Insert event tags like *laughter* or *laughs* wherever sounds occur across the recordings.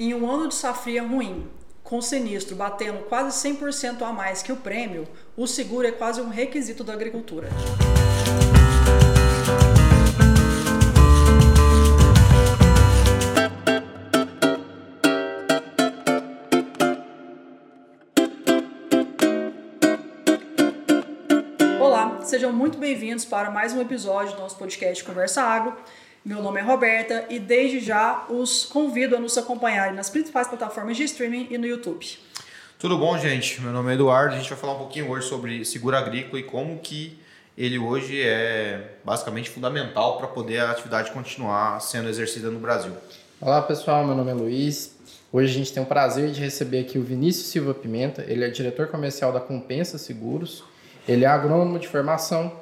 Em um ano de safria ruim, com sinistro batendo quase 100% a mais que o prêmio, o seguro é quase um requisito da agricultura. Olá, sejam muito bem-vindos para mais um episódio do nosso podcast Conversa Agro. Meu nome é Roberta e desde já os convido a nos acompanharem nas principais plataformas de streaming e no YouTube. Tudo bom, gente? Meu nome é Eduardo. A gente vai falar um pouquinho hoje sobre seguro agrícola e como que ele hoje é basicamente fundamental para poder a atividade continuar sendo exercida no Brasil. Olá, pessoal. Meu nome é Luiz. Hoje a gente tem o prazer de receber aqui o Vinícius Silva Pimenta. Ele é diretor comercial da Compensa Seguros. Ele é agrônomo de formação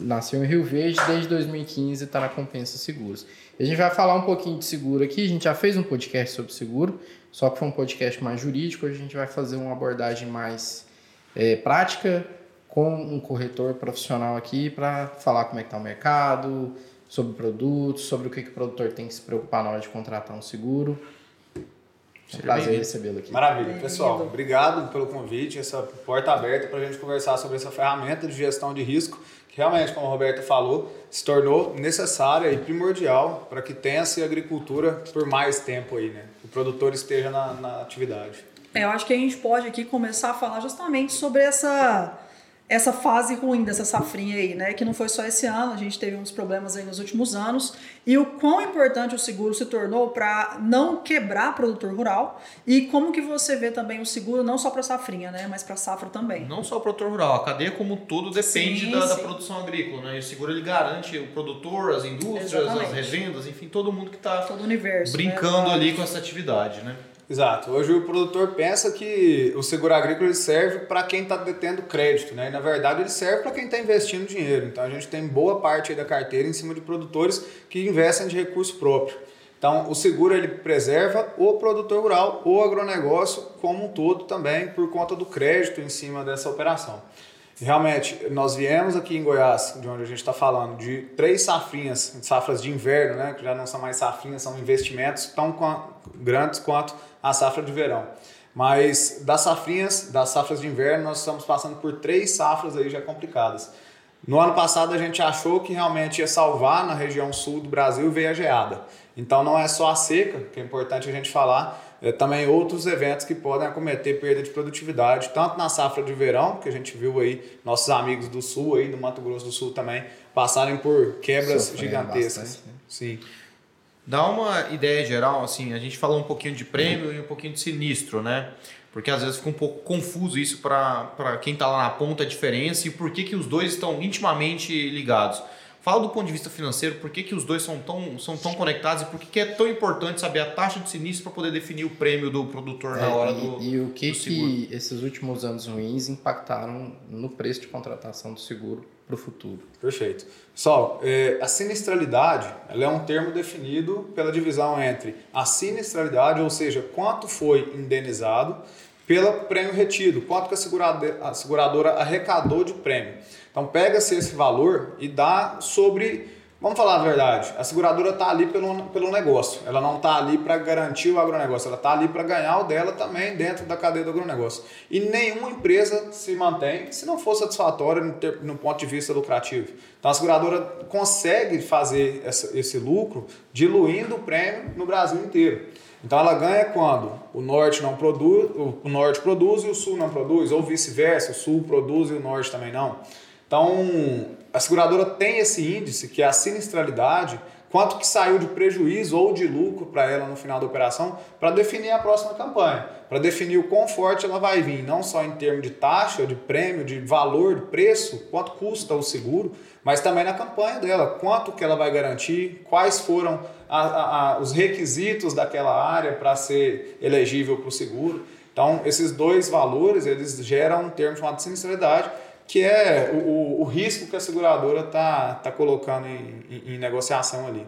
nasceu em Rio Verde, desde 2015 está na Compensa Seguros. a gente vai falar um pouquinho de seguro aqui, a gente já fez um podcast sobre seguro, só que foi um podcast mais jurídico, hoje a gente vai fazer uma abordagem mais é, prática com um corretor profissional aqui para falar como é que está o mercado, sobre produtos, sobre o que, que o produtor tem que se preocupar na hora de contratar um seguro. É um prazer recebê-lo aqui. Maravilha. Pessoal, obrigado pelo convite, essa porta aberta para a gente conversar sobre essa ferramenta de gestão de risco realmente, como a Roberta falou, se tornou necessária e primordial para que tenha-se agricultura por mais tempo aí, né? O produtor esteja na, na atividade. É, eu acho que a gente pode aqui começar a falar justamente sobre essa essa fase ruim dessa safrinha aí, né? Que não foi só esse ano, a gente teve uns problemas aí nos últimos anos. E o quão importante o seguro se tornou para não quebrar produtor rural e como que você vê também o seguro não só para safrinha, né? Mas para safra também. Não só o produtor rural, a cadeia como todo depende sim, da, sim. da, produção agrícola, né? E o seguro ele garante o produtor, as indústrias, Exatamente. as revendas, enfim, todo mundo que está né? brincando né? ali com essa atividade, né? Exato. Hoje o produtor pensa que o seguro agrícola serve para quem está detendo crédito, né? E na verdade ele serve para quem está investindo dinheiro. Então a gente tem boa parte da carteira em cima de produtores que investem de recurso próprio. Então o seguro ele preserva o produtor rural, o agronegócio como um todo também por conta do crédito em cima dessa operação. Realmente, nós viemos aqui em Goiás, de onde a gente está falando, de três safrinhas, safras de inverno, né, que já não são mais safrinhas, são investimentos tão grandes quanto a safra de verão. Mas das safrinhas, das safras de inverno, nós estamos passando por três safras aí já complicadas. No ano passado a gente achou que realmente ia salvar na região sul do Brasil veio a geada. Então não é só a seca, que é importante a gente falar, também outros eventos que podem acometer perda de produtividade, tanto na safra de verão, que a gente viu aí nossos amigos do sul, aí do Mato Grosso do Sul também, passarem por quebras Sofrendo gigantescas. Bastante, né? Sim. Dá uma ideia geral, assim, a gente falou um pouquinho de prêmio e um pouquinho de sinistro, né? Porque às vezes fica um pouco confuso isso para quem está lá na ponta a diferença e por que, que os dois estão intimamente ligados. Fala do ponto de vista financeiro, por que, que os dois são tão, são tão conectados e por que, que é tão importante saber a taxa de sinistro para poder definir o prêmio do produtor na é, hora do E, e o que, que esses últimos anos ruins impactaram no preço de contratação do seguro para o futuro? Perfeito. Pessoal, é, a sinistralidade ela é um termo definido pela divisão entre a sinistralidade, ou seja, quanto foi indenizado, pelo prêmio retido, quanto que a seguradora, a seguradora arrecadou de prêmio. Então pega-se esse valor e dá sobre, vamos falar a verdade, a seguradora está ali pelo, pelo negócio, ela não está ali para garantir o agronegócio, ela está ali para ganhar o dela também dentro da cadeia do agronegócio. E nenhuma empresa se mantém se não for satisfatória no, no ponto de vista lucrativo. Então a seguradora consegue fazer essa, esse lucro diluindo o prêmio no Brasil inteiro. Então ela ganha quando o norte não produz, o norte produz e o sul não produz, ou vice-versa, o sul produz e o norte também não. Então, a seguradora tem esse índice, que é a sinistralidade, quanto que saiu de prejuízo ou de lucro para ela no final da operação, para definir a próxima campanha, para definir o quão forte ela vai vir, não só em termos de taxa, de prêmio, de valor, de preço, quanto custa o seguro, mas também na campanha dela, quanto que ela vai garantir, quais foram a, a, a, os requisitos daquela área para ser elegível para o seguro. Então, esses dois valores, eles geram um termo chamado sinistralidade, que é o, o risco que a seguradora está tá colocando em, em, em, negociação ali.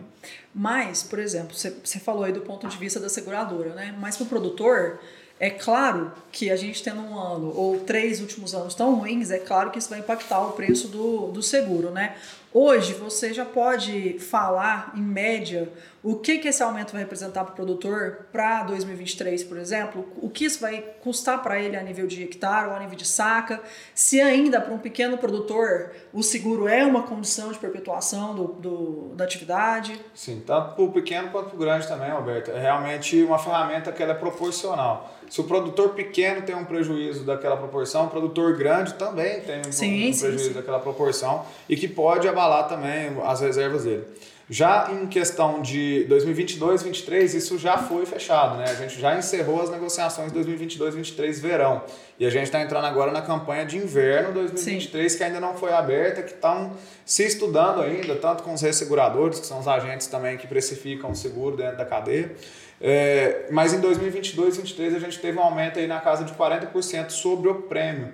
Mas, por exemplo, você falou aí do ponto de vista da seguradora, né? Mas para o produtor, é claro que a gente tendo um ano ou três últimos anos tão ruins, é claro que isso vai impactar o preço do, do seguro, né? Hoje você já pode falar, em média, o que, que esse aumento vai representar para o produtor para 2023, por exemplo? O que isso vai custar para ele a nível de hectare ou a nível de saca? Se ainda para um pequeno produtor o seguro é uma condição de perpetuação do, do da atividade? Sim, tanto para o pequeno quanto para o grande também, Alberto. É realmente uma ferramenta que ela é proporcional. Se o produtor pequeno tem um prejuízo daquela proporção, o produtor grande também tem um, sim, um sim, prejuízo sim. daquela proporção e que pode abalar também as reservas dele. Já em questão de 2022, 2023, isso já foi fechado, né? A gente já encerrou as negociações 2022, 2023 verão. E a gente está entrando agora na campanha de inverno 2023, Sim. que ainda não foi aberta, que estão se estudando ainda, tanto com os resseguradores, que são os agentes também que precificam o seguro dentro da cadeia. É, mas em 2022, 2023 a gente teve um aumento aí na casa de 40% sobre o prêmio.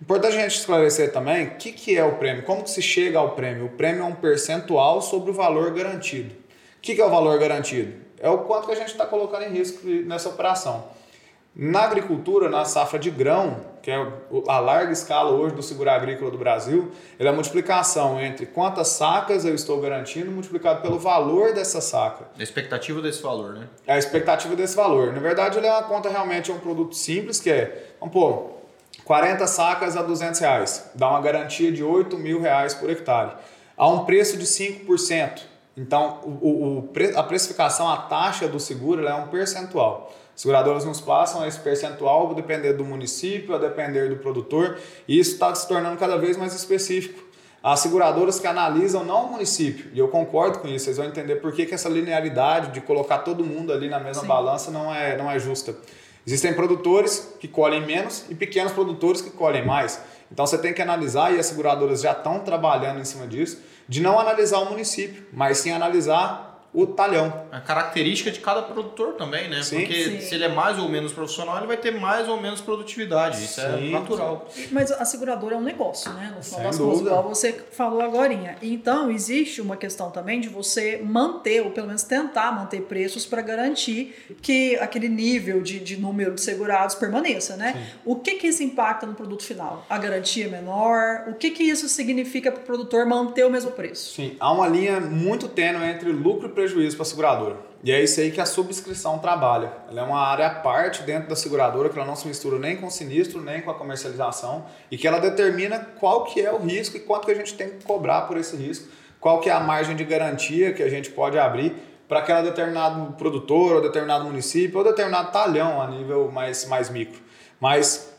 Importante a gente esclarecer também o que, que é o prêmio, como que se chega ao prêmio. O prêmio é um percentual sobre o valor garantido. O que, que é o valor garantido? É o quanto que a gente está colocando em risco nessa operação. Na agricultura, na safra de grão, que é a larga escala hoje do seguro agrícola do Brasil, ele é a multiplicação entre quantas sacas eu estou garantindo multiplicado pelo valor dessa saca. A expectativa desse valor, né? É a expectativa desse valor. Na verdade, ele é uma conta realmente é um produto simples, que é, vamos pôr, 40 sacas a 200 reais, dá uma garantia de 8 mil reais por hectare. A um preço de 5%. Então, o, o, a precificação, a taxa do seguro é um percentual. As seguradoras nos passam esse percentual, a depender do município, a depender do produtor, e isso está se tornando cada vez mais específico. As seguradoras que analisam não o município, e eu concordo com isso, vocês vão entender por que, que essa linearidade de colocar todo mundo ali na mesma Sim. balança não é, não é justa. Existem produtores que colhem menos e pequenos produtores que colhem mais. Então você tem que analisar, e as seguradoras já estão trabalhando em cima disso, de não analisar o município, mas sim analisar o talhão. A característica de cada produtor também, né? Sim. Porque Sim. se ele é mais ou menos profissional, ele vai ter mais ou menos produtividade. Isso é Sim. natural. Mas a seguradora é um negócio, né? No final das contas, igual você falou agora. Então, existe uma questão também de você manter, ou pelo menos tentar manter preços para garantir que aquele nível de, de número de segurados permaneça, né? O que que isso impacta no produto final? A garantia é menor? O que que isso significa para o produtor manter o mesmo preço? Sim, há uma linha muito tênue entre lucro e prejuízo para a seguradora. E é isso aí que a subscrição trabalha. Ela é uma área à parte dentro da seguradora que ela não se mistura nem com o sinistro, nem com a comercialização e que ela determina qual que é o risco e quanto que a gente tem que cobrar por esse risco, qual que é a margem de garantia que a gente pode abrir para aquele determinado produtor, ou determinado município, ou determinado talhão a nível mais, mais micro. Mas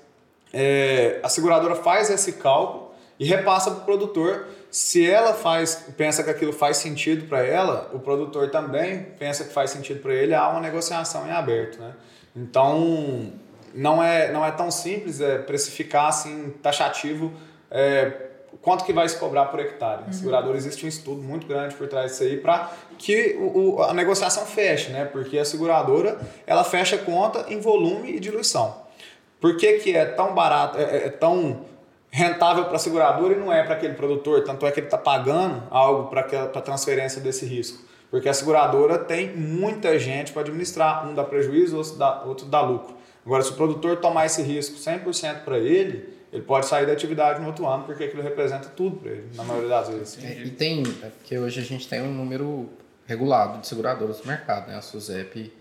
é, a seguradora faz esse cálculo e repassa para o produtor. Se ela faz, pensa que aquilo faz sentido para ela, o produtor também pensa que faz sentido para ele, há uma negociação em aberto. Né? Então, não é, não é tão simples é, precificar assim, taxativo é, quanto que vai se cobrar por hectare. A seguradora existe um estudo muito grande por trás disso aí para que o, o- a negociação feche, né? porque a seguradora ela fecha a conta em volume e diluição. Por que, que é tão barato, é, é- é tão rentável para a seguradora e não é para aquele produtor? Tanto é que ele está pagando algo para a transferência desse risco. Porque a seguradora tem muita gente para administrar. Um dá prejuízo, outro dá, outro dá lucro. Agora, se o produtor tomar esse risco 100% para ele, ele pode sair da atividade no outro ano, porque aquilo representa tudo para ele, na maioria das vezes. É, e tem, é porque hoje a gente tem um número regulado de seguradoras no mercado, né? A SUSEP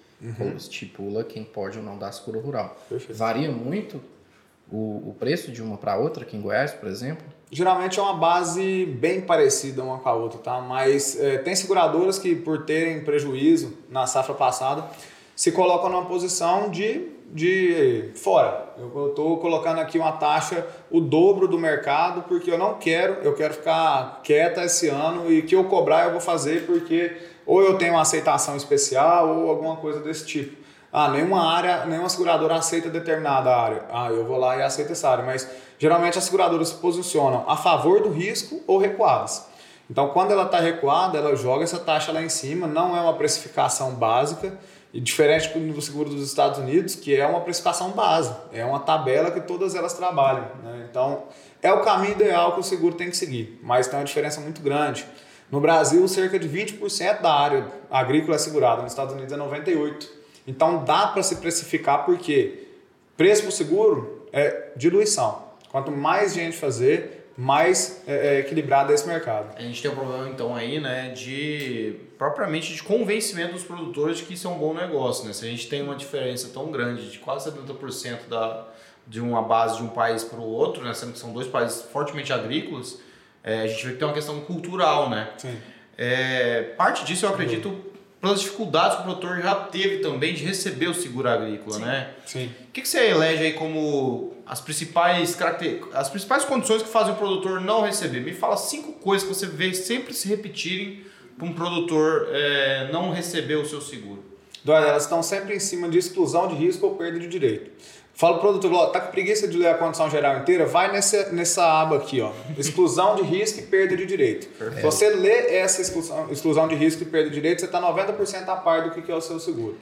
estipula quem pode ou não dar seguro rural. Perfeito. Varia muito o, o preço de uma para outra, aqui em Goiás, por exemplo? Geralmente é uma base bem parecida uma com a outra, tá? Mas é, tem seguradoras que, por terem prejuízo na safra passada, se colocam numa posição de, de fora. Eu estou colocando aqui uma taxa o dobro do mercado porque eu não quero, eu quero ficar quieta esse ano e que eu cobrar eu vou fazer porque ou eu tenho uma aceitação especial ou alguma coisa desse tipo. Ah, nenhuma área, nenhuma seguradora aceita determinada área. Ah, eu vou lá e aceito essa área. Mas geralmente as seguradoras se posicionam a favor do risco ou recuadas. Então, quando ela está recuada, ela joga essa taxa lá em cima, não é uma precificação básica, e diferente do seguro dos Estados Unidos, que é uma precificação base, é uma tabela que todas elas trabalham. né? Então, é o caminho ideal que o seguro tem que seguir, mas tem uma diferença muito grande. No Brasil, cerca de 20% da área agrícola é segurada, nos Estados Unidos é 98%. Então, dá para se precificar porque preço o seguro é diluição. Quanto mais gente fazer, mais é, é, equilibrada desse mercado. A gente tem um problema então aí, né, de propriamente de convencimento dos produtores de que isso é um bom negócio, né? Se a gente tem uma diferença tão grande de quase 70% da, de uma base de um país para o outro, né, sendo que são dois países fortemente agrícolas, é, a gente vê que tem uma questão cultural, né? Sim. É, parte disso eu acredito pelas dificuldades que o produtor já teve também de receber o seguro agrícola, Sim. né? Sim. O que, que você elege aí como as principais caracter... as principais condições que fazem o produtor não receber? Me fala cinco coisas que você vê sempre se repetirem para um produtor é, não receber o seu seguro. Eduardo, elas estão sempre em cima de exclusão de risco ou perda de direito. Fala pro produtor, ó, tá com preguiça de ler a condição geral inteira? Vai nessa, nessa aba aqui, ó. Exclusão de risco e perda de direito. Se você lê essa exclusão, exclusão de risco e perda de direito, você está 90% a par do que que é o seu seguro.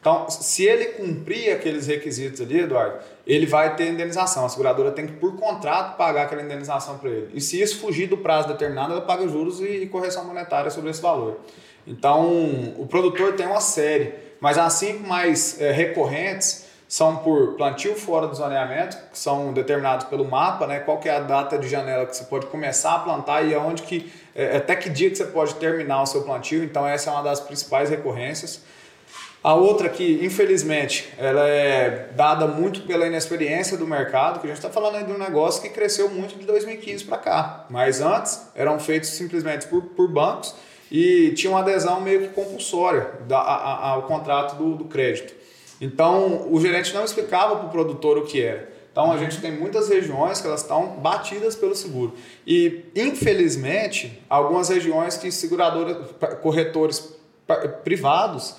Então, se ele cumprir aqueles requisitos ali, Eduardo, ele vai ter indenização. A seguradora tem que, por contrato, pagar aquela indenização para ele. E se isso fugir do prazo determinado, ela paga juros e correção monetária sobre esse valor. Então, o produtor tem uma série, mas as cinco mais é, recorrentes são por plantio fora do zoneamento, que são determinados pelo mapa, né? Qual é a data de janela que você pode começar a plantar e aonde que é, até que dia que você pode terminar o seu plantio. Então essa é uma das principais recorrências. A outra que, infelizmente, ela é dada muito pela inexperiência do mercado, que a gente está falando aí de um negócio que cresceu muito de 2015 para cá. Mas antes eram feitos simplesmente por, por bancos e tinha uma adesão meio que compulsória da, a, a, ao contrato do, do crédito. Então, o gerente não explicava para o produtor o que era. Então, a gente tem muitas regiões que elas estão batidas pelo seguro. E, infelizmente, algumas regiões que seguradoras, corretores privados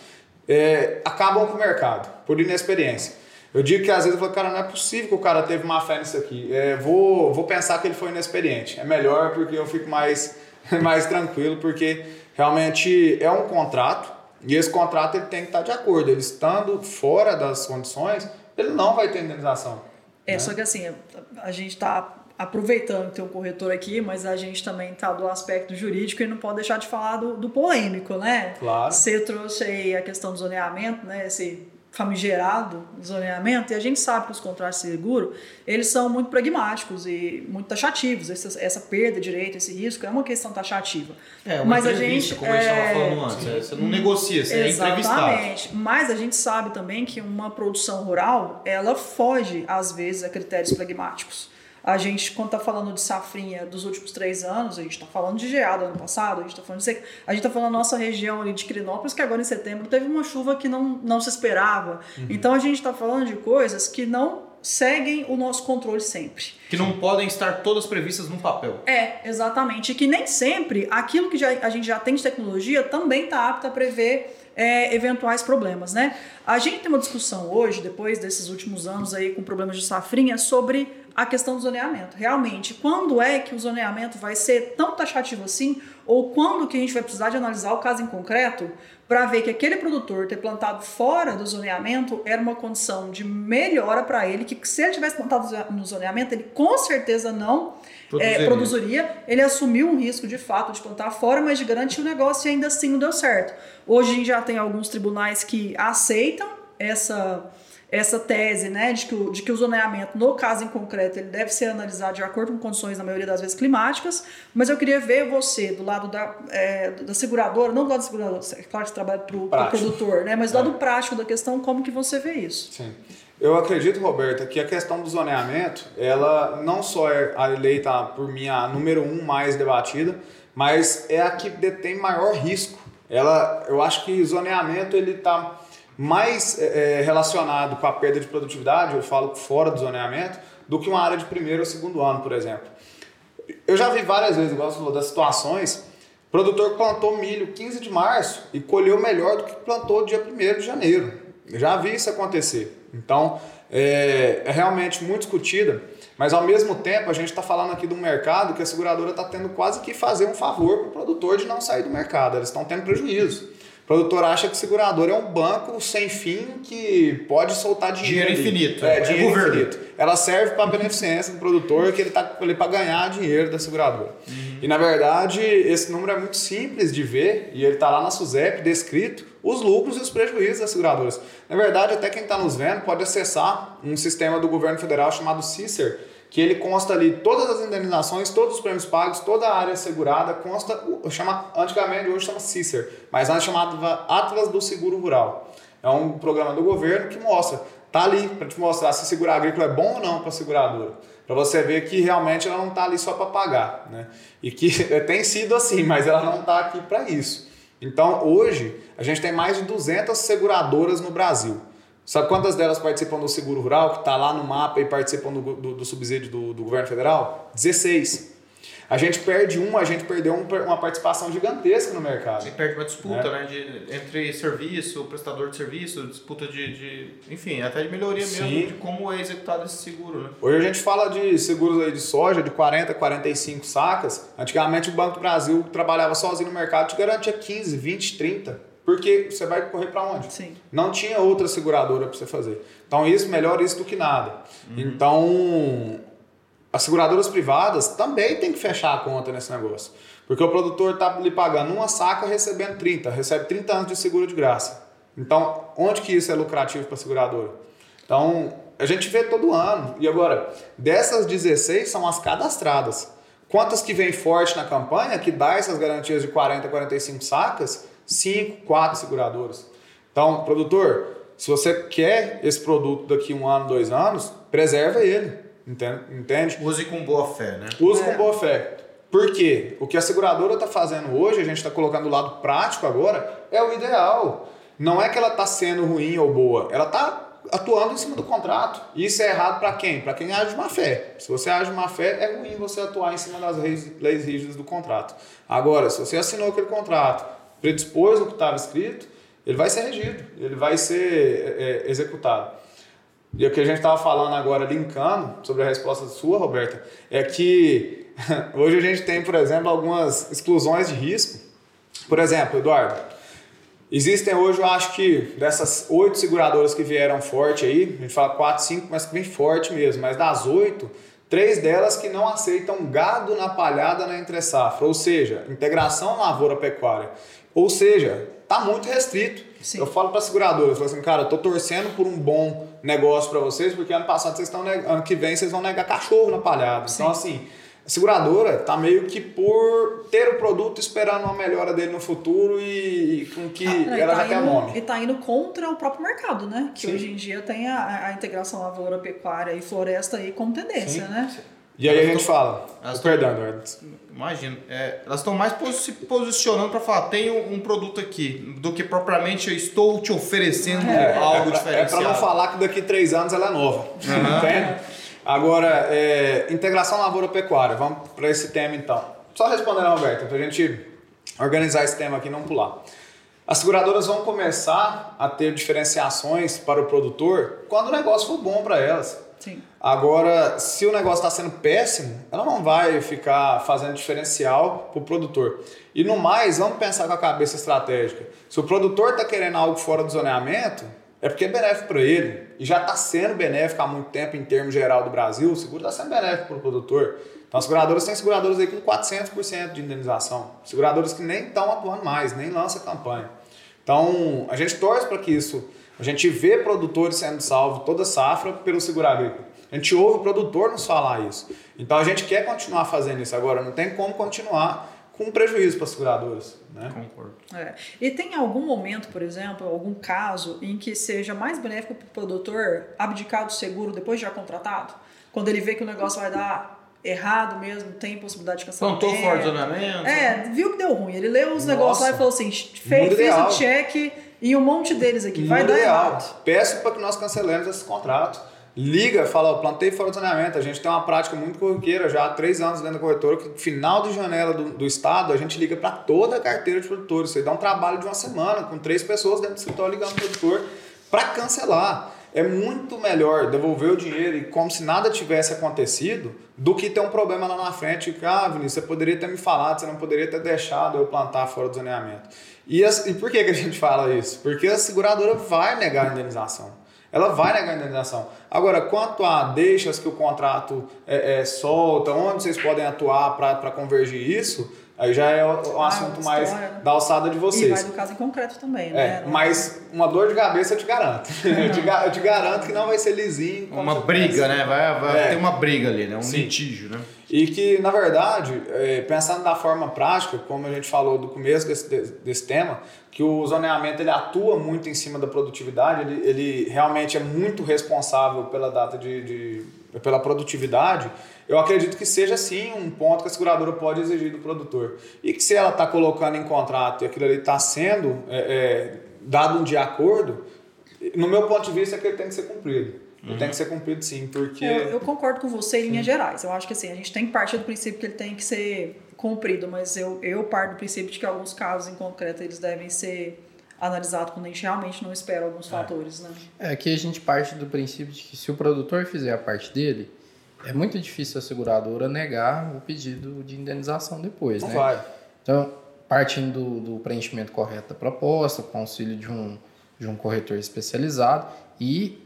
é, acabam com o mercado, por inexperiência. Eu digo que às vezes eu falo, cara, não é possível que o cara teve má fé nisso aqui. É, vou, vou pensar que ele foi inexperiente. É melhor porque eu fico mais, *laughs* mais tranquilo, porque realmente é um contrato e esse contrato ele tem que estar de acordo. Ele estando fora das condições, ele não vai ter indenização. É, né? só que assim, a gente está aproveitando ter um corretor aqui, mas a gente também está do aspecto jurídico e não pode deixar de falar do, do polêmico, né? Claro. Você trouxe aí a questão do zoneamento, né? Esse famigerado zoneamento, e a gente sabe que os contratos de seguro, eles são muito pragmáticos e muito taxativos. Essa, essa perda de direito, esse risco, é uma questão taxativa. É, uma Mas a gente, como a gente estava é, falando antes. é, Você não negocia, você é entrevistado. Exatamente. Mas a gente sabe também que uma produção rural, ela foge, às vezes, a critérios pragmáticos. A gente, quando está falando de safrinha dos últimos três anos, a gente está falando de geada ano passado, a gente está falando de seca. A gente está falando da nossa região ali de Quirinópolis, que agora em setembro teve uma chuva que não, não se esperava. Então a gente está falando de coisas que não seguem o nosso controle sempre. Que não podem estar todas previstas no papel. É, exatamente. E que nem sempre aquilo que já, a gente já tem de tecnologia também está apto a prever é, eventuais problemas, né? A gente tem uma discussão hoje, depois desses últimos anos aí com problemas de safrinha, sobre a questão do zoneamento. Realmente, quando é que o zoneamento vai ser tão taxativo assim? Ou quando que a gente vai precisar de analisar o caso em concreto para ver que aquele produtor ter plantado fora do zoneamento era uma condição de melhora para ele, que se ele tivesse plantado no zoneamento, ele com certeza não é, Produziria. Ele assumiu um risco de fato de plantar fora, mas de garantir o negócio e ainda assim não deu certo. Hoje a gente já tem alguns tribunais que aceitam essa essa tese, né, de que, o, de que o zoneamento, no caso em concreto, ele deve ser analisado de acordo com condições, na maioria das vezes, climáticas, mas eu queria ver você do lado da, é, da seguradora, não do lado da seguradora, é claro que você trabalha para o Prático. produtor, né, mas do lado prático da questão, como que você vê isso? Sim. Eu acredito, Roberta, que a questão do zoneamento, ela não só é a eleita por mim a número um mais debatida, mas é a que detém maior risco. Ela, eu acho que zoneamento ele está mais é, relacionado com a perda de produtividade, eu falo fora do zoneamento, do que uma área de primeiro ou segundo ano, por exemplo. Eu já vi várias vezes, igual você falou, das situações, produtor plantou milho 15 de março e colheu melhor do que plantou dia 1 de janeiro. Eu já vi isso acontecer. Então, é, é realmente muito discutida, mas ao mesmo tempo a gente está falando aqui de um mercado que a seguradora está tendo quase que fazer um favor para o produtor de não sair do mercado. Eles estão tendo prejuízo. O produtor acha que o segurador é um banco sem fim que pode soltar dinheiro. Dinheiro infinito, É, é dinheiro governo. infinito. Ela serve para a beneficência do produtor, que ele está ali para ganhar dinheiro da seguradora. E na verdade, esse número é muito simples de ver, e ele está lá na SUSEP descrito os lucros e os prejuízos das seguradoras. Na verdade, até quem está nos vendo pode acessar um sistema do governo federal chamado CICER, que ele consta ali todas as indenizações, todos os prêmios pagos, toda a área assegurada, consta, chama, antigamente, hoje chama CICER, mas antes chamava Atlas do Seguro Rural. É um programa do governo que mostra, tá ali para te mostrar se seguro agrícola é bom ou não para a seguradora. Para você ver que realmente ela não está ali só para pagar. Né? E que *laughs* tem sido assim, mas ela não está aqui para isso. Então, hoje, a gente tem mais de 200 seguradoras no Brasil. Sabe quantas delas participam do seguro rural, que está lá no mapa e participam do, do, do subsídio do, do governo federal? 16. A gente perde um, a gente perdeu um, uma participação gigantesca no mercado. E perde uma disputa, é. né? De, entre serviço, prestador de serviço, disputa de, de enfim, até de melhoria Sim. mesmo de como é executado esse seguro, né? Hoje a gente fala de seguros aí de soja de 40, 45 sacas. Antigamente o Banco do Brasil trabalhava sozinho no mercado, te garantia 15, 20, 30. Porque você vai correr para onde? Sim. Não tinha outra seguradora para você fazer. Então isso melhor isso do que nada. Uhum. Então as seguradoras privadas também tem que fechar a conta nesse negócio. Porque o produtor está lhe pagando uma saca recebendo 30, recebe 30 anos de seguro de graça. Então, onde que isso é lucrativo para a seguradora? Então, a gente vê todo ano. E agora, dessas 16 são as cadastradas. Quantas que vem forte na campanha que dá essas garantias de 40, 45 sacas? 5, 4 seguradoras. Então, produtor, se você quer esse produto daqui um ano, dois anos, preserva ele. Entende? Use com boa fé, né? Use é. com boa fé. Por quê? O que a seguradora está fazendo hoje, a gente está colocando do lado prático agora, é o ideal. Não é que ela está sendo ruim ou boa, ela está atuando em cima do contrato. E isso é errado para quem? Para quem age de má fé. Se você age de má fé, é ruim você atuar em cima das leis, leis rígidas do contrato. Agora, se você assinou aquele contrato, predispôs o que estava escrito, ele vai ser regido, ele vai ser é, é executado. E o que a gente estava falando agora, linkando sobre a resposta sua, Roberta, é que *laughs* hoje a gente tem, por exemplo, algumas exclusões de risco. Por exemplo, Eduardo, existem hoje, eu acho que dessas oito seguradoras que vieram forte aí, a gente fala quatro, cinco, mas que vem forte mesmo, mas das oito, três delas que não aceitam gado na palhada na entre safra, ou seja, integração lavoura-pecuária. Ou seja, está muito restrito. Sim. Eu falo para a seguradora, eu falo assim, cara, eu tô torcendo por um bom negócio para vocês, porque ano passado vocês estão ano que vem vocês vão negar cachorro na palhada. Sim. Então assim, a seguradora tá meio que por ter o produto esperando uma melhora dele no futuro e, e com que ah, ela tá já tem nome. E tá indo contra o próprio mercado, né? Que Sim. hoje em dia tem a, a integração lavoura, pecuária e floresta aí como tendência, Sim. né? E aí a gente fala. Perdão, Eduardo. Imagino. É, elas estão mais se posicionando para falar, tenho um produto aqui, do que propriamente eu estou te oferecendo é, algo é pra, diferenciado. É para não falar que daqui três anos ela é nova. Uhum. Entende? Agora, é, integração lavoura-pecuária. Vamos para esse tema então. Só respondendo, Roberto, para a gente organizar esse tema aqui e não pular. As seguradoras vão começar a ter diferenciações para o produtor quando o negócio for bom para elas. Sim. Agora, se o negócio está sendo péssimo, ela não vai ficar fazendo diferencial para o produtor. E no mais, vamos pensar com a cabeça estratégica. Se o produtor está querendo algo fora do zoneamento, é porque é benéfico para ele. E já está sendo benéfico há muito tempo em termos geral do Brasil. O seguro está sendo benéfico para o produtor. Então, as seguradoras têm seguradoras aí com 400% de indenização. Seguradoras que nem estão atuando mais, nem lançam campanha. Então, a gente torce para que isso a gente vê produtores sendo salvos toda safra pelo seguro agrícola. A gente ouve o produtor nos falar isso. Então a gente quer continuar fazendo isso. Agora, não tem como continuar com prejuízo para as seguradoras. Né? Concordo. É. E tem algum momento, por exemplo, algum caso em que seja mais benéfico para o produtor abdicar do seguro depois de já contratado? Quando ele vê que o negócio vai dar errado mesmo, tem possibilidade de cancelamento. Plantou fora do ordenamento. É, viu que deu ruim. Ele leu os Nossa. negócios lá e falou assim, fez, fez o cheque e um monte deles aqui. Vai dar errado. Peço para que nós cancelemos esse contrato. Liga, fala, plantei fora do saneamento. A gente tem uma prática muito corriqueira já há três anos dentro da corretora, que final de janela do, do estado, a gente liga para toda a carteira de produtores. Você dá um trabalho de uma semana, com três pessoas dentro do escritório ligando para o produtor para cancelar. É muito melhor devolver o dinheiro e como se nada tivesse acontecido do que ter um problema lá na frente. Que, ah, Vinícius, você poderia ter me falado, você não poderia ter deixado eu plantar fora do saneamento. E, as, e por que, que a gente fala isso? Porque a seguradora vai negar a indenização. Ela vai negar a indenização. Agora, quanto a deixas que o contrato é, é, solta, onde vocês podem atuar para convergir isso, Aí já é um Ah, assunto mais da alçada de E vocês. vai do caso em concreto também, É, né? Não- mas uma dor de cabeça eu te garanto. *laughs* eu, te, eu te garanto que não vai ser lisinho. Uma briga, pensa. né? Vai, vai É. ter uma briga ali, né? Um Sim. litígio, né? E que, na verdade, é, pensando da forma prática, como a gente falou do começo desse, desse, desse tema, que o zoneamento ele atua muito em cima da produtividade, ele, ele realmente é muito responsável pela data de, de- pela produtividade, eu acredito que seja sim um ponto que a seguradora pode exigir do produtor. E que se ela está colocando em contrato e aquilo ali está sendo é, é, dado um de acordo, no meu ponto de vista é que ele tem que ser cumprido. Ele tem que ser cumprido sim, porque... Eu, eu concordo com você em linhas gerais. Eu acho que assim, a gente tem que partir do princípio que ele tem que ser cumprido, mas eu, eu parto do princípio de que alguns casos em concreto eles devem ser analisados quando a gente realmente não espera alguns fatores, né? É que a gente parte do princípio de que se o produtor fizer a parte dele, é muito difícil a seguradora negar o pedido de indenização depois, Não né? vai. Então, partindo do, do preenchimento correto da proposta, com auxílio de um, de um corretor especializado e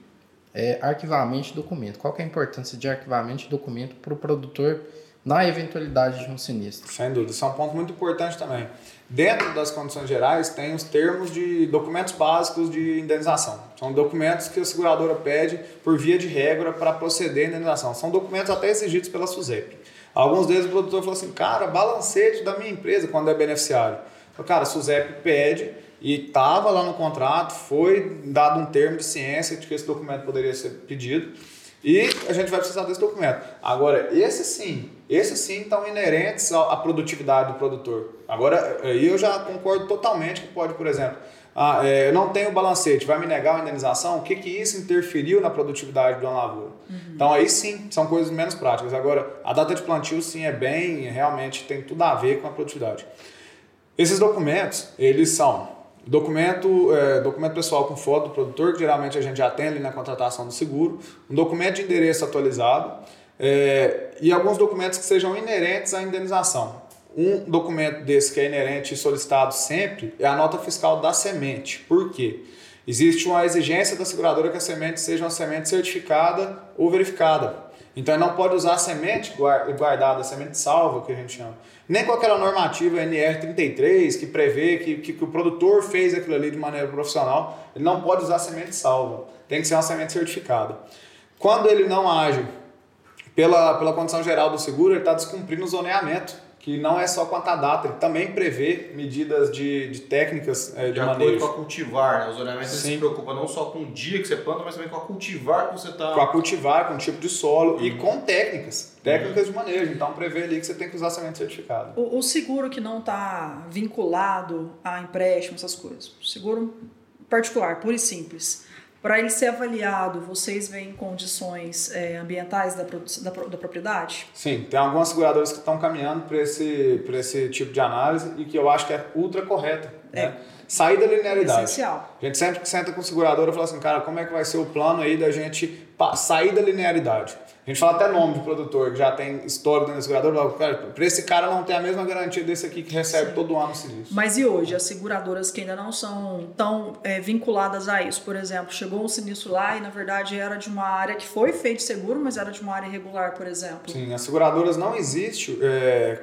é, arquivamento de documento. Qual que é a importância de arquivamento de documento para o produtor na eventualidade de um sinistro? Sem dúvida, isso é um ponto muito importante também. Dentro das condições gerais, tem os termos de documentos básicos de indenização. São documentos que a seguradora pede por via de regra para proceder à indenização. São documentos até exigidos pela SUSEP. Alguns deles o produtor falou assim, cara, balancete da minha empresa quando é beneficiário. Falei, cara, a SUSEP pede e estava lá no contrato, foi dado um termo de ciência de que esse documento poderia ser pedido. E a gente vai precisar desse documento. Agora, esse sim, esses sim estão inerentes à produtividade do produtor. Agora, aí eu já concordo totalmente que pode, por exemplo, ah, é, eu não tenho balancete, vai me negar uma indenização? O que, que isso interferiu na produtividade de uma lavoura? Então, aí sim, são coisas menos práticas. Agora, a data de plantio, sim, é bem, realmente tem tudo a ver com a produtividade. Esses documentos, eles são documento, é, documento pessoal com foto do produtor, que geralmente a gente já tem ali na contratação do seguro, um documento de endereço atualizado é, e alguns documentos que sejam inerentes à indenização. Um documento desse que é inerente e solicitado sempre é a nota fiscal da semente. Por quê? Existe uma exigência da seguradora que a semente seja uma semente certificada ou verificada. Então ele não pode usar a semente guar- guardada, a semente salva, que a gente chama. Nem com aquela normativa NR33 que prevê que, que, que o produtor fez aquilo ali de maneira profissional. Ele não pode usar a semente salva. Tem que ser uma semente certificada. Quando ele não age pela, pela condição geral do seguro, ele está descumprindo o zoneamento, que não é só quanto à data, ele também prevê medidas de, de técnicas eh, de, De manejo. com a cultivar, né? Os zoneamentos eles Sim. se preocupam não só com o dia que você planta, mas também com a cultivar que você está. com a cultivar, com o tipo de solo Uhum. e com técnicas, técnicas de manejo. Então prevê ali que você tem que usar semente certificada. O, o seguro que não está vinculado a empréstimo, essas coisas. O seguro particular, puro e simples. Para ele ser avaliado, vocês veem condições é, ambientais da, da, da propriedade? Sim, tem algumas seguradoras que estão caminhando para esse, pra esse tipo de análise e que eu acho que é ultra correta. Né? Sair da linearidade. Essencial. A gente sempre senta com o segurador e fala assim, cara, como é que vai ser o plano aí da gente sair da linearidade? A gente fala até nome de produtor, que já tem história dentro do segurador, fala, cara, para esse cara não tem a mesma garantia desse aqui que recebe todo ano o sinistro. Mas e hoje, as seguradoras que ainda não são tão é, vinculadas a isso? Por exemplo, chegou um sinistro lá e, na verdade, era de uma área que foi feito seguro, mas era de uma área irregular, por exemplo. Sim, as seguradoras não existe é,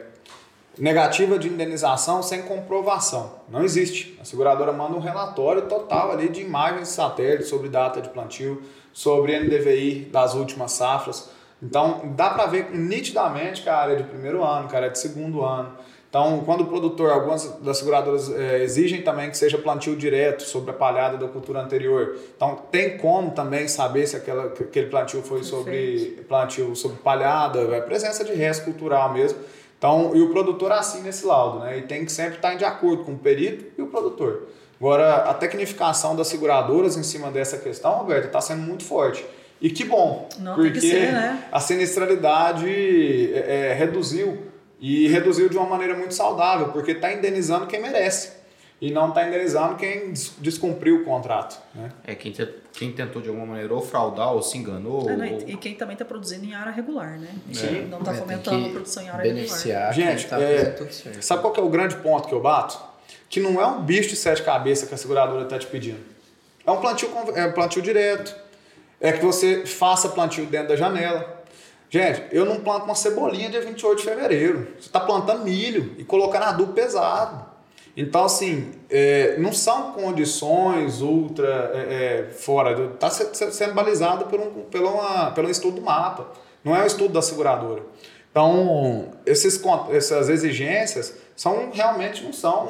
negativa de indenização sem comprovação. Não existe. A seguradora manda um relatório total ali de imagens de satélite sobre data de plantio, sobre NDVI das últimas safras. Então, dá para ver nitidamente que a área é de primeiro ano, que a área é de segundo ano. Então, quando o produtor, algumas das seguradoras é, exigem também que seja plantio direto sobre a palhada da cultura anterior. Então, tem como também saber se aquela, que aquele plantio foi sobre plantio sobre palhada, é presença de resto cultural mesmo. Então, e o produtor assina esse laudo, né? E tem que sempre estar de acordo com o perito e o produtor. Agora, a tecnificação das seguradoras em cima dessa questão, Roberto, está sendo muito forte. E que bom, Não, tem porque que ser, né? a sinistralidade é, é, reduziu e reduziu de uma maneira muito saudável, porque está indenizando quem merece e não está indenizando quem des- descumpriu o contrato. Né? É quem, te- quem tentou de alguma maneira ou fraudar ou se enganou. É, né? ou- E quem também está produzindo em área regular, né? Sim. Não está É, tem fomentando a produção em área regular. Gente, tá é, fazendo tudo certo. Sabe qual que é o grande ponto que eu bato? Que não é um bicho de sete cabeças que a seguradora está te pedindo. É um plantio, é um plantio direto. É que você faça plantio dentro da janela. Gente, eu não planto uma cebolinha dia 28 de fevereiro. Você está plantando milho e colocando adubo pesado. Então, assim, é, não são condições ultra é, é, fora. Está sendo balizado por um, pelo, uma, pelo estudo do mapa. Não é o estudo da seguradora. Então, esses, essas exigências são realmente não são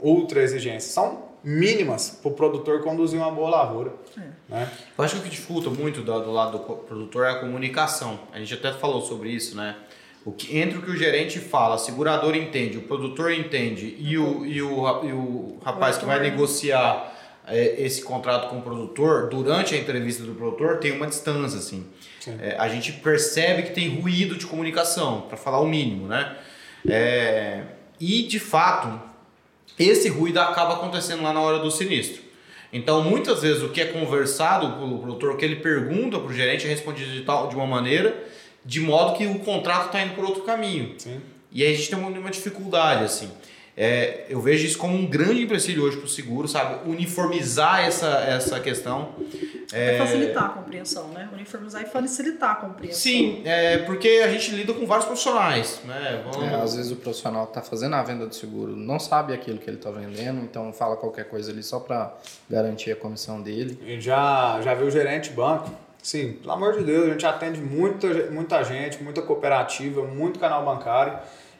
ultra exigências, são mínimas para o produtor conduzir uma boa lavoura. É. Né? Eu acho que o que dificulta muito do, do, lado do produtor é a comunicação. A gente até falou sobre isso, né? O que, entre o que o gerente fala, a seguradora entende, o produtor entende e o, e o, e o rapaz que vai negociar é, esse contrato com o produtor, durante a entrevista do produtor, tem uma distância, assim. É, a gente percebe que tem ruído de comunicação, para falar o mínimo, né? É, e, de fato, esse ruído acaba acontecendo lá na hora do sinistro. Então, muitas vezes, o que é conversado pelo produtor, o que ele pergunta para o gerente é respondido de, tal, de uma maneira, de modo que o contrato está indo por outro caminho. Sim. E aí a gente tem uma, uma dificuldade, assim. É, eu vejo isso como um grande empecilho hoje para o seguro, sabe? Uniformizar essa, essa questão. É... facilitar a compreensão, né? Uniformizar e facilitar a compreensão. Sim, é porque a gente lida com vários profissionais, né? Vamos... É, às vezes o profissional está fazendo a venda do seguro, não sabe aquilo que ele está vendendo, então fala qualquer coisa ali só para garantir a comissão dele. E já, já viu o gerente banco? Sim, pelo amor de Deus, a gente atende muita, muita gente, muita cooperativa, muito canal bancário.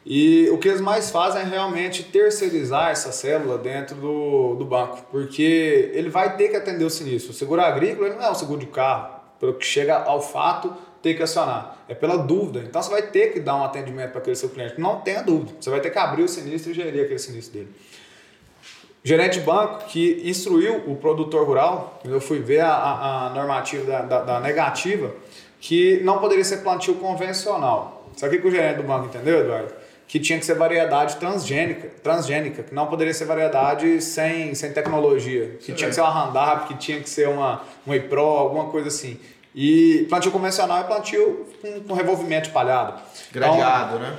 E o que eles mais fazem é realmente terceirizar essa célula dentro do, do banco, porque ele vai ter que atender o sinistro. O seguro agrícola não é o seguro de carro, pelo que chega ao fato, ter que acionar. É pela dúvida. Então você vai ter que dar um atendimento para aquele seu cliente. Não tenha dúvida. Você vai ter que abrir o sinistro e gerir aquele sinistro dele. Gerente de banco que instruiu o produtor rural, eu fui ver a, a, a normativa da, da, da negativa, que não poderia ser plantio convencional. Sabe o que o gerente do banco entendeu, Eduardo? Que tinha que ser variedade transgênica, transgênica que não poderia ser variedade sem, sem tecnologia, que tinha que ser uma Randap, que tinha que ser uma, uma IPRO, alguma coisa assim. E plantio convencional é plantio com, com revolvimento espalhado. Gradeado, então, né?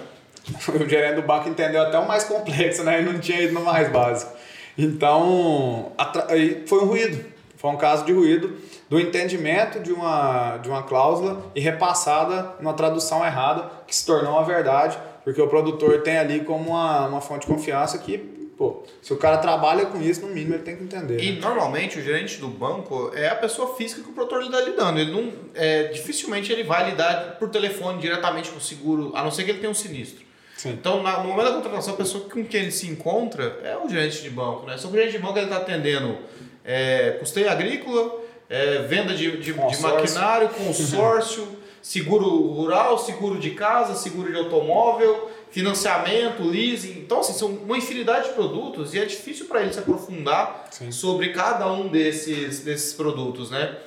*laughs* O gerente do banco entendeu até o mais complexo, né? E não tinha ido no mais básico. Então, aí foi um ruído. Foi um caso de ruído do entendimento de uma, de uma cláusula e repassada numa tradução errada, que se tornou uma verdade porque o produtor tem ali como uma, uma fonte de confiança que, pô, se o cara trabalha com isso, no mínimo ele tem que entender. E né? normalmente o gerente do banco é a pessoa física que o produtor está lidando. Ele não, é, dificilmente ele vai lidar por telefone diretamente com o seguro, a não ser que ele tenha um sinistro. Sim. Então, no momento da contratação, a pessoa com quem ele se encontra é o gerente de banco. Né? Se o gerente de banco está atendendo é, custeio agrícola, é, venda de, de, de maquinário, consórcio seguro rural, seguro de casa, seguro de automóvel, financiamento, leasing. Então, assim, são uma infinidade de produtos e é difícil para ele se aprofundar Sim. sobre cada um desses, desses produtos, né?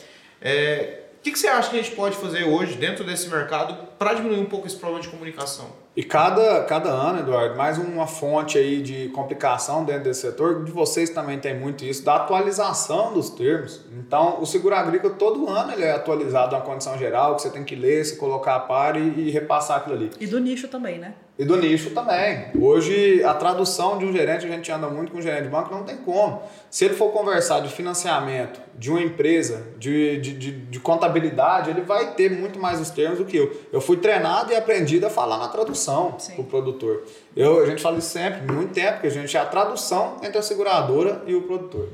É, o que, que você acha que a gente pode fazer hoje dentro desse mercado para diminuir um pouco esse problema de comunicação? E cada, cada ano, Eduardo, mais uma fonte aí de complicação dentro desse setor, de vocês também tem muito isso, da atualização dos termos. Então, o seguro agrícola, todo ano ele é atualizado na condição geral, que você tem que ler, se colocar a par e, e repassar aquilo ali. E do nicho também, né? E do nicho também. Hoje, a tradução de um gerente, a gente anda muito com um gerente de banco, não tem como. Se ele for conversar de financiamento de uma empresa, de, de, de, de contabilidade, ele vai ter muito mais os termos do que eu. Eu fui treinado e aprendido a falar na tradução para o produtor. Eu, a gente fala isso sempre, muito tempo, que a gente é a tradução entre a seguradora e o produtor.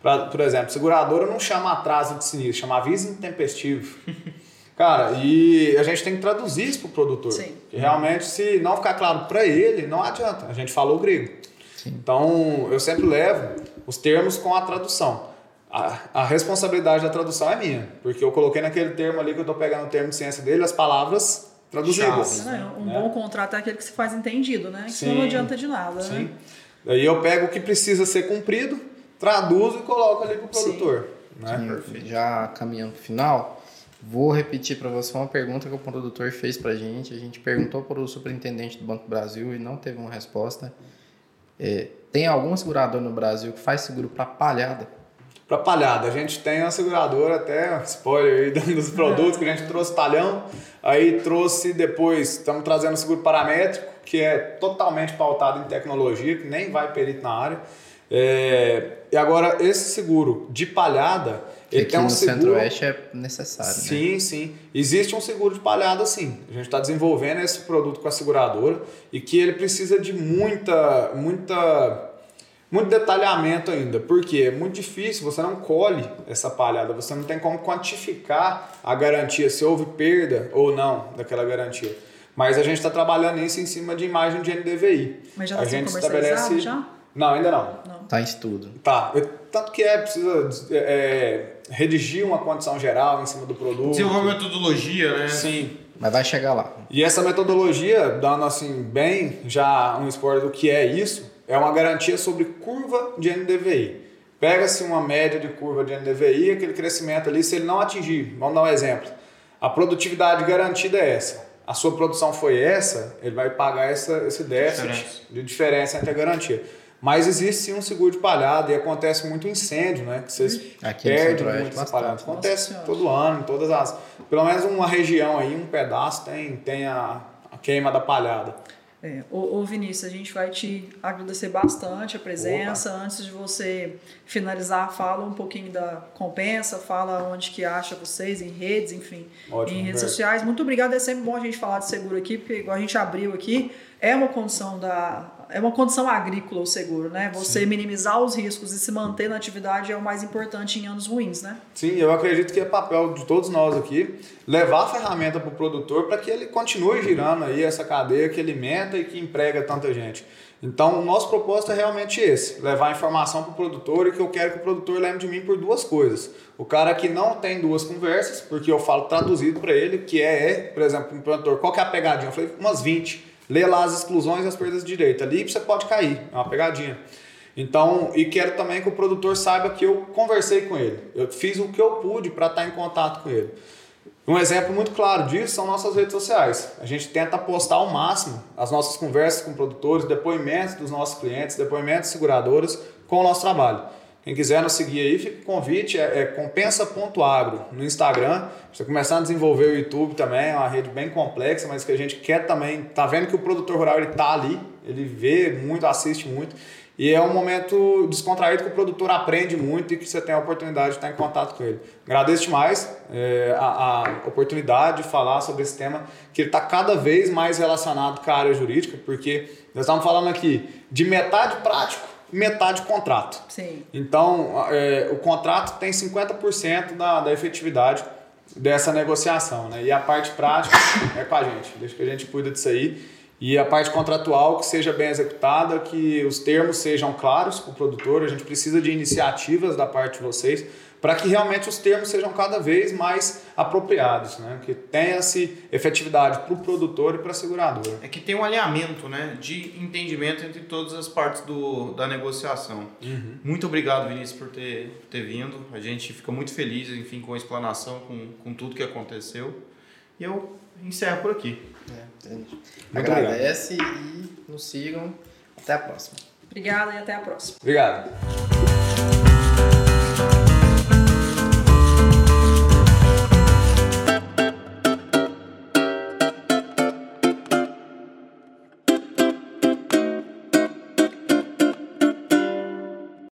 Pra, por exemplo, seguradora não chama atraso de sinistro, chama aviso intempestivo. *laughs* Cara, e a gente tem que traduzir isso para o produtor. Sim. Que realmente, se não ficar claro para ele, não adianta. A gente falou grego. Sim. Então, eu sempre levo os termos com a tradução. A, a, responsabilidade da tradução é minha, porque eu coloquei naquele termo ali que eu estou pegando o termo de ciência dele, as palavras traduzidas. Né? Um né? bom contrato é aquele que se faz entendido, né? Sim. não adianta de nada. Sim. Né? Daí eu pego o que precisa ser cumprido, traduzo e coloco ali para o produtor. Né? Sim, já caminhando para o final, Vou repetir para você uma pergunta que o produtor fez para a gente. A gente perguntou para o superintendente do Banco do Brasil e não teve uma resposta. É, tem algum segurador no Brasil que faz seguro para palhada? Para palhada, a gente tem uma seguradora, até spoiler aí *laughs* dos produtos, que a gente trouxe talhão, aí trouxe depois, estamos trazendo seguro paramétrico, que é totalmente pautado em tecnologia, que nem vai perito na área. É, e agora, esse seguro de palhada, ele Aqui tem um no seguro. Centro-Oeste é necessário. Sim, né? sim. Existe um seguro de palhada, sim. A gente está desenvolvendo esse produto com a seguradora e que ele precisa de muita, muita, muito detalhamento ainda. Porque é muito difícil, você não colhe essa palhada, você não tem como quantificar a garantia, se houve perda ou não daquela garantia. Mas a gente está trabalhando isso em cima de imagem de NDVI. Mas já está sendo estabelece... já? Não, ainda não. Está em estudo. Tá. Tanto que é, precisa é, redigir uma condição geral em cima do produto. Desenvolver uma metodologia, né? Sim. Mas vai chegar lá. E essa metodologia, dando assim bem já um spoiler do que é isso, é uma garantia sobre curva de NDVI. Pega-se uma média de curva de NDVI, aquele crescimento ali, se ele não atingir, vamos dar um exemplo. A produtividade garantida é essa. A sua produção foi essa, ele vai pagar essa, esse déficit diferença. de diferença entre a garantia. Mas existe sim um seguro de palhada e acontece muito incêndio, né? Que vocês Aqui perdem muito essa palhada. Acontece Nossa todo ano, em todas as. Pelo menos uma região aí, um pedaço tem, tem a, a queima da palhada. É, ô, ô, Vinícius, a gente vai te agradecer bastante a presença. Opa. Antes de você finalizar, fala um pouquinho da compensa, fala onde que acha vocês, em redes, enfim, Ótimo, em redes sociais. Muito obrigado, é sempre bom a gente falar de seguro aqui, porque igual a gente abriu aqui, é uma condição da é uma condição agrícola o seguro, né? Você Sim. minimizar os riscos e se manter na atividade é o mais importante em anos ruins, né? Sim, eu acredito que é papel de todos nós aqui levar a ferramenta para o produtor para que ele continue girando aí essa cadeia que alimenta e que emprega tanta gente. Então, o nosso propósito é realmente esse: levar a informação para o produtor e que eu quero que o produtor lembre de mim por duas coisas. O cara que não tem duas conversas, porque eu falo traduzido para ele, que é, é, por exemplo, um produtor, qual que é a pegadinha? Eu falei, umas 20 Lê lá as exclusões e as perdas de direito. Ali você pode cair, é uma pegadinha. Então, e quero também que o produtor saiba que eu conversei com ele. Eu fiz o que eu pude para estar em contato com ele. Um exemplo muito claro disso são nossas redes sociais. A gente tenta postar ao máximo as nossas conversas com produtores, depoimentos dos nossos clientes, depoimentos de seguradoras com o nosso trabalho. Quem quiser nos seguir aí, fica o convite, é, é compensa.agro no Instagram. Você começar a desenvolver o YouTube também, é uma rede bem complexa, mas que a gente quer também, tá vendo que o produtor rural ele tá ali, ele vê muito, assiste muito. E é um momento descontraído que o produtor aprende muito e que você tem a oportunidade de estar em contato com ele. Agradeço demais é, a, a, oportunidade de falar sobre esse tema, que está cada vez mais relacionado com a área jurídica, porque nós estamos falando aqui de metade prático metade contrato. Sim. Então, é, o contrato tem 50% da, da efetividade dessa negociação, né? E a parte prática é com a gente, deixa que a gente cuida disso aí. E a parte contratual que seja bem executada, que os termos sejam claros para o produtor, a gente precisa de iniciativas da parte de vocês para que realmente os termos sejam cada vez mais apropriados, né? que tenha-se efetividade para o produtor e para a seguradora. É que tem um alinhamento né, de entendimento entre todas as partes do, da negociação. Uhum. Muito obrigado, Vinícius, por ter, ter vindo. A gente fica muito feliz enfim, com a explanação, com, com tudo que aconteceu. E eu encerro por aqui. É, Agradece obrigado. e nos sigam. Até a próxima. Obrigada e até a próxima. Obrigado.